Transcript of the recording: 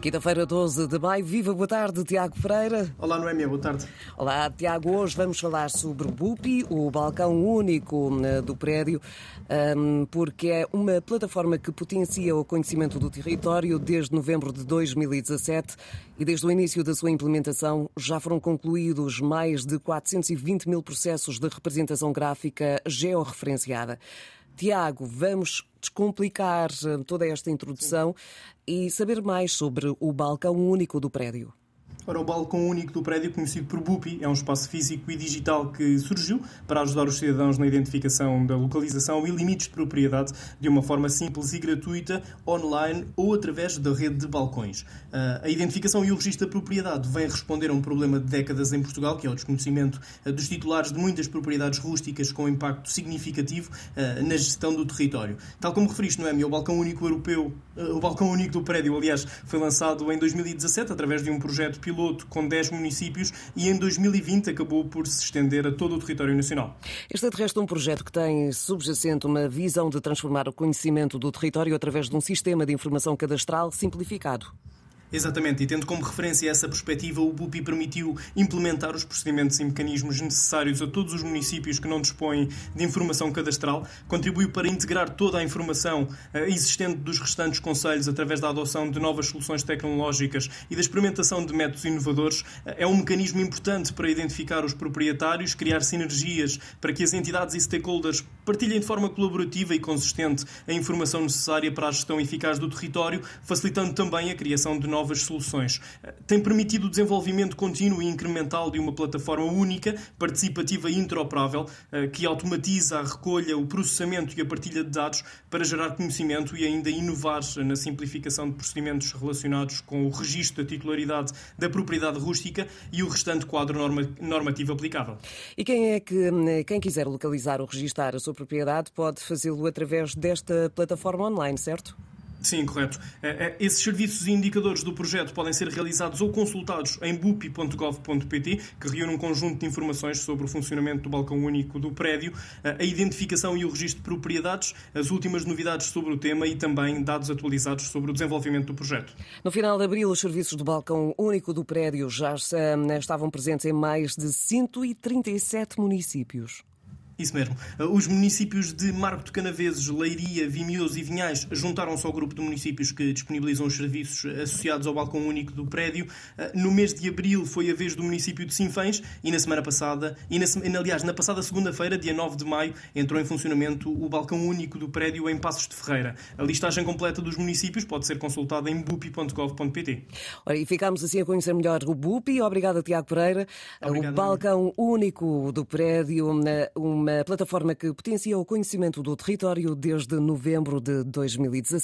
Quinta-feira, 12 de maio. Viva, boa tarde, Tiago Pereira. Olá, Noémia, boa tarde. Olá, Tiago. Hoje vamos falar sobre o BUPI, o balcão único eh, do prédio, ehm, porque é uma plataforma que potencia o conhecimento do território desde novembro de 2017 e desde o início da sua implementação já foram concluídos mais de 420 mil processos de representação gráfica georreferenciada. Tiago, vamos descomplicar eh, toda esta introdução Sim. e saber mais sobre o balcão único do prédio. Ora, o balcão único do prédio, conhecido por BUPI, é um espaço físico e digital que surgiu para ajudar os cidadãos na identificação da localização e limites de propriedade de uma forma simples e gratuita, online ou através da rede de balcões. Ah, a identificação e o registro da propriedade vem responder a um problema de décadas em Portugal, que é o desconhecimento ah, dos titulares de muitas propriedades rústicas com impacto significativo ah, na gestão do território. Tal como referiste, Noemi, o balcão único europeu, o balcão único do prédio, aliás, foi lançado em 2017 através de um projeto piloto com 10 municípios e em 2020 acabou por se estender a todo o território nacional. Este é de resto um projeto que tem subjacente uma visão de transformar o conhecimento do território através de um sistema de informação cadastral simplificado. Exatamente, e tendo como referência essa perspectiva, o BUPI permitiu implementar os procedimentos e mecanismos necessários a todos os municípios que não dispõem de informação cadastral, contribuiu para integrar toda a informação eh, existente dos restantes conselhos através da adoção de novas soluções tecnológicas e da experimentação de métodos inovadores. Eh, é um mecanismo importante para identificar os proprietários, criar sinergias para que as entidades e stakeholders partilhem de forma colaborativa e consistente a informação necessária para a gestão eficaz do território, facilitando também a criação de novas novas soluções. Tem permitido o desenvolvimento contínuo e incremental de uma plataforma única, participativa e interoperável, eh, que automatiza a recolha, o processamento e a partilha de dados para gerar conhecimento e ainda inovar na simplificação de procedimentos relacionados com o registro da titularidade da propriedade rústica e o restante quadro normativo aplicável. E quem é que, eh, quem quiser localizar ou registar a sua propriedade pode fazê-lo através desta plataforma online, certo? Sim, correto. É, é, esses serviços e indicadores do projeto podem ser realizados ou consultados em bupi.gov.pt, que reúne um conjunto de informações sobre o funcionamento do balcão único do prédio, a identificação e o registro de propriedades, as últimas novidades sobre o tema e também dados atualizados sobre o desenvolvimento do projeto. No final de abril, os serviços do balcão único do prédio já estavam presentes em mais de 137 municípios. Isso mesmo. Uh, os municípios de Marco de Canaveses, Leiria, Vimioso e Vinhais juntaram-se ao grupo de municípios que disponibilizam os serviços associados ao balcão único do prédio. Uh, no mês de abril foi a vez do município de Sinfãs e na semana passada, e na, aliás, na passada segunda-feira, dia 9 de maio, entrou em funcionamento o balcão único do prédio em Passos de Ferreira. A listagem completa dos municípios pode ser consultada em bupi.gov.pt. Ora, e ficamos assim a conhecer melhor o BUPI. Obrigada, Tiago Pereira. Obrigado, o balcão único do prédio, uma uma plataforma que potencia o conhecimento do território desde novembro de 2017.